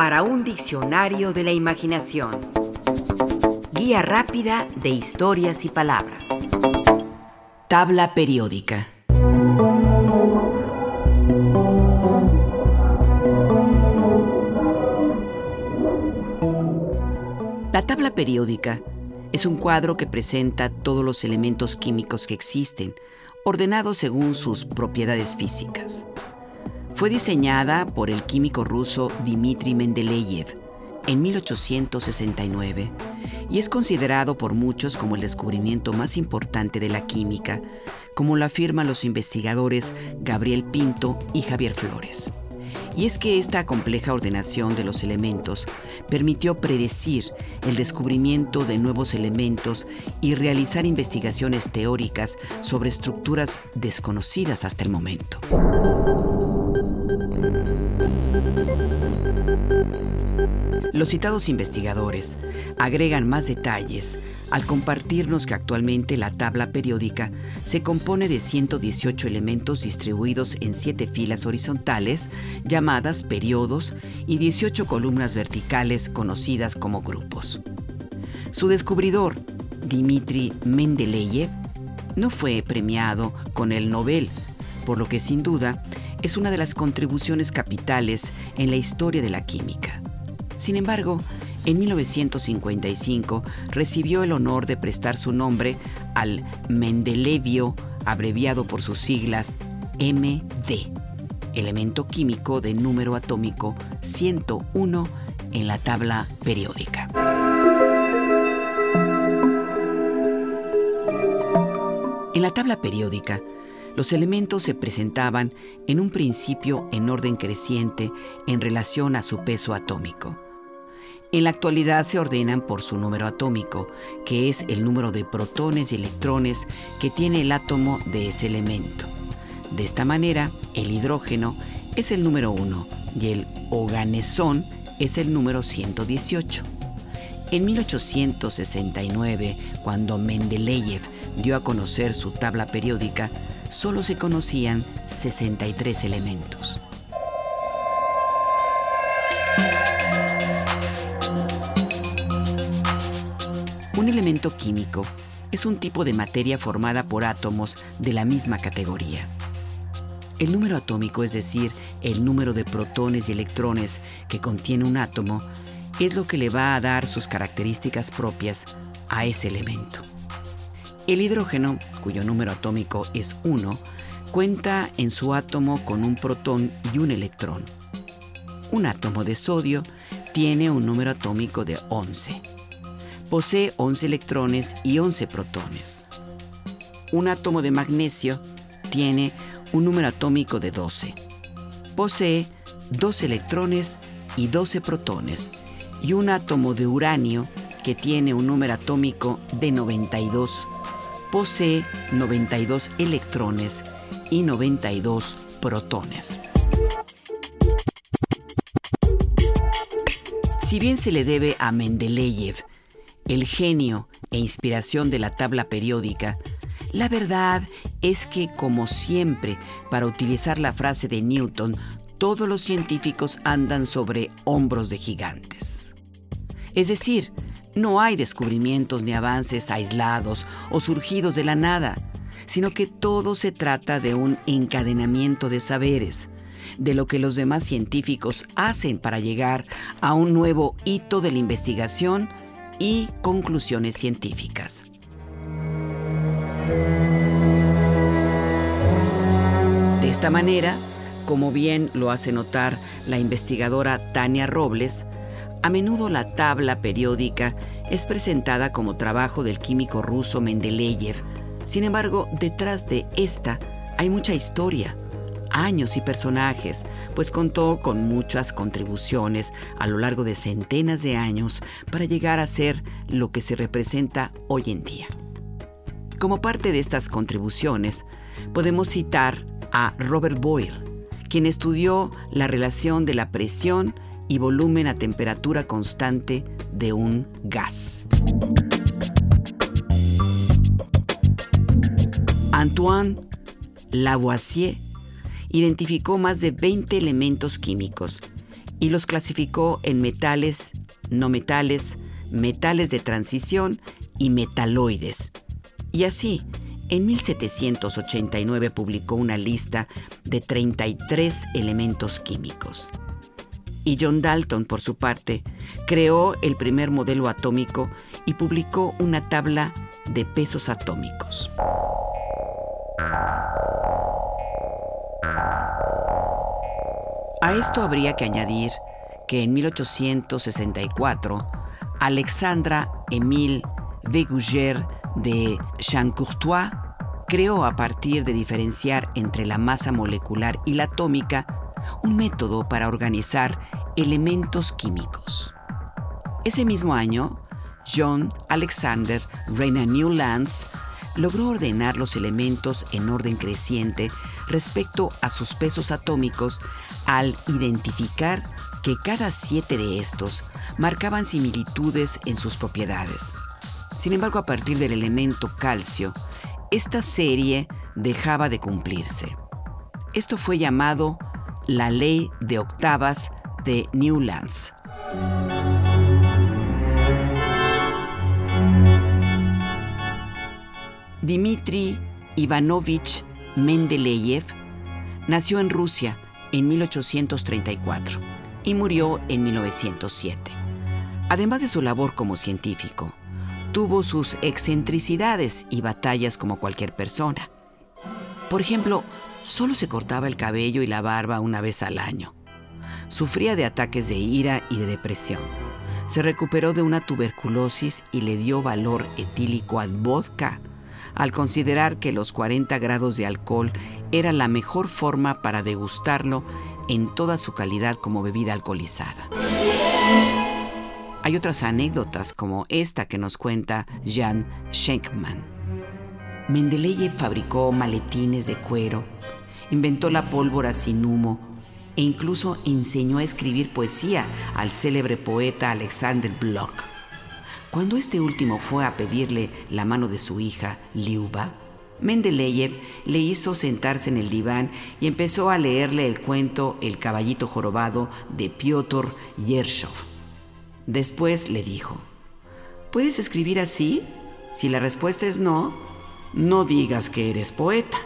para un diccionario de la imaginación. Guía rápida de historias y palabras. Tabla periódica. La tabla periódica es un cuadro que presenta todos los elementos químicos que existen, ordenados según sus propiedades físicas. Fue diseñada por el químico ruso Dmitry Mendeleev en 1869 y es considerado por muchos como el descubrimiento más importante de la química, como lo afirman los investigadores Gabriel Pinto y Javier Flores. Y es que esta compleja ordenación de los elementos permitió predecir el descubrimiento de nuevos elementos y realizar investigaciones teóricas sobre estructuras desconocidas hasta el momento. Los citados investigadores agregan más detalles al compartirnos que actualmente la tabla periódica se compone de 118 elementos distribuidos en 7 filas horizontales llamadas periodos y 18 columnas verticales conocidas como grupos. Su descubridor, Dmitri Mendeleev, no fue premiado con el Nobel, por lo que sin duda es una de las contribuciones capitales en la historia de la química. Sin embargo, en 1955 recibió el honor de prestar su nombre al Mendelevio, abreviado por sus siglas MD, elemento químico de número atómico 101 en la tabla periódica. En la tabla periódica, los elementos se presentaban en un principio en orden creciente en relación a su peso atómico. En la actualidad se ordenan por su número atómico, que es el número de protones y electrones que tiene el átomo de ese elemento. De esta manera, el hidrógeno es el número 1 y el oganesón es el número 118. En 1869, cuando Mendeleev dio a conocer su tabla periódica, solo se conocían 63 elementos. Elemento químico es un tipo de materia formada por átomos de la misma categoría. El número atómico, es decir, el número de protones y electrones que contiene un átomo, es lo que le va a dar sus características propias a ese elemento. El hidrógeno, cuyo número atómico es 1, cuenta en su átomo con un protón y un electrón. Un átomo de sodio tiene un número atómico de 11 posee 11 electrones y 11 protones. Un átomo de magnesio tiene un número atómico de 12. Posee 2 electrones y 12 protones. Y un átomo de uranio que tiene un número atómico de 92. Posee 92 electrones y 92 protones. Si bien se le debe a Mendeleev el genio e inspiración de la tabla periódica, la verdad es que, como siempre, para utilizar la frase de Newton, todos los científicos andan sobre hombros de gigantes. Es decir, no hay descubrimientos ni avances aislados o surgidos de la nada, sino que todo se trata de un encadenamiento de saberes, de lo que los demás científicos hacen para llegar a un nuevo hito de la investigación y conclusiones científicas. De esta manera, como bien lo hace notar la investigadora Tania Robles, a menudo la tabla periódica es presentada como trabajo del químico ruso Mendeleev. Sin embargo, detrás de esta hay mucha historia, años y personajes, pues contó con muchas contribuciones a lo largo de centenas de años para llegar a ser lo que se representa hoy en día. Como parte de estas contribuciones, podemos citar a Robert Boyle, quien estudió la relación de la presión y volumen a temperatura constante de un gas. Antoine Lavoisier identificó más de 20 elementos químicos y los clasificó en metales, no metales, metales de transición y metaloides. Y así, en 1789 publicó una lista de 33 elementos químicos. Y John Dalton, por su parte, creó el primer modelo atómico y publicó una tabla de pesos atómicos. A esto habría que añadir que en 1864 Alexandra Émile Végouger de Chamcourtois creó a partir de diferenciar entre la masa molecular y la atómica un método para organizar elementos químicos. Ese mismo año, John Alexander Reina Newlands logró ordenar los elementos en orden creciente respecto a sus pesos atómicos al identificar que cada siete de estos marcaban similitudes en sus propiedades. Sin embargo, a partir del elemento calcio, esta serie dejaba de cumplirse. Esto fue llamado la ley de octavas de Newlands. Dmitri Ivanovich Mendeleev nació en Rusia en 1834 y murió en 1907. Además de su labor como científico, tuvo sus excentricidades y batallas como cualquier persona. Por ejemplo, solo se cortaba el cabello y la barba una vez al año. Sufría de ataques de ira y de depresión. Se recuperó de una tuberculosis y le dio valor etílico al vodka al considerar que los 40 grados de alcohol era la mejor forma para degustarlo en toda su calidad como bebida alcoholizada. Hay otras anécdotas como esta que nos cuenta Jan Schenkman. Mendeleev fabricó maletines de cuero, inventó la pólvora sin humo e incluso enseñó a escribir poesía al célebre poeta Alexander Bloch. Cuando este último fue a pedirle la mano de su hija, Liuba, Mendeleev le hizo sentarse en el diván y empezó a leerle el cuento El caballito jorobado de Piotr Yershov. Después le dijo, ¿puedes escribir así? Si la respuesta es no, no digas que eres poeta.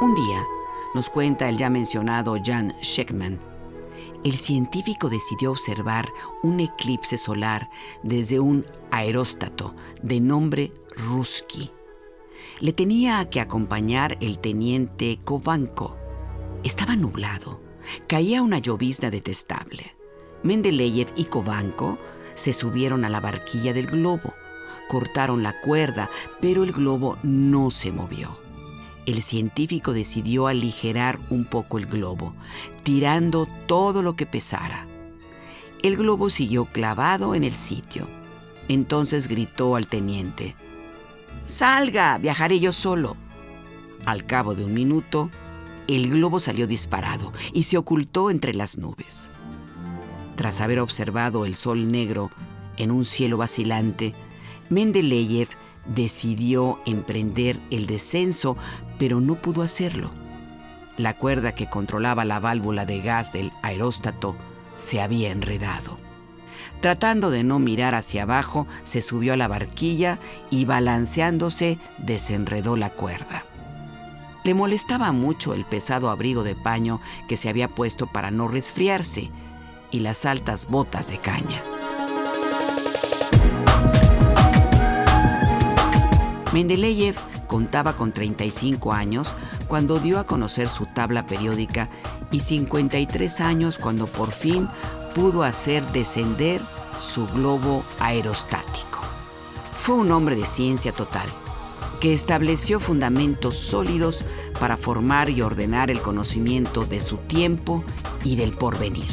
Un día, nos cuenta el ya mencionado Jan Scheckman, el científico decidió observar un eclipse solar desde un aeróstato de nombre Ruski. Le tenía que acompañar el teniente Kovanko. Estaba nublado. Caía una llovizna detestable. Mendeleev y Kovanko se subieron a la barquilla del globo. Cortaron la cuerda, pero el globo no se movió el científico decidió aligerar un poco el globo, tirando todo lo que pesara. El globo siguió clavado en el sitio. Entonces gritó al teniente, Salga, viajaré yo solo. Al cabo de un minuto, el globo salió disparado y se ocultó entre las nubes. Tras haber observado el sol negro en un cielo vacilante, Mendeleev decidió emprender el descenso, pero no pudo hacerlo. La cuerda que controlaba la válvula de gas del aeróstato se había enredado. Tratando de no mirar hacia abajo, se subió a la barquilla y balanceándose desenredó la cuerda. Le molestaba mucho el pesado abrigo de paño que se había puesto para no resfriarse y las altas botas de caña. Mendeleev contaba con 35 años cuando dio a conocer su tabla periódica y 53 años cuando por fin pudo hacer descender su globo aerostático. Fue un hombre de ciencia total, que estableció fundamentos sólidos para formar y ordenar el conocimiento de su tiempo y del porvenir.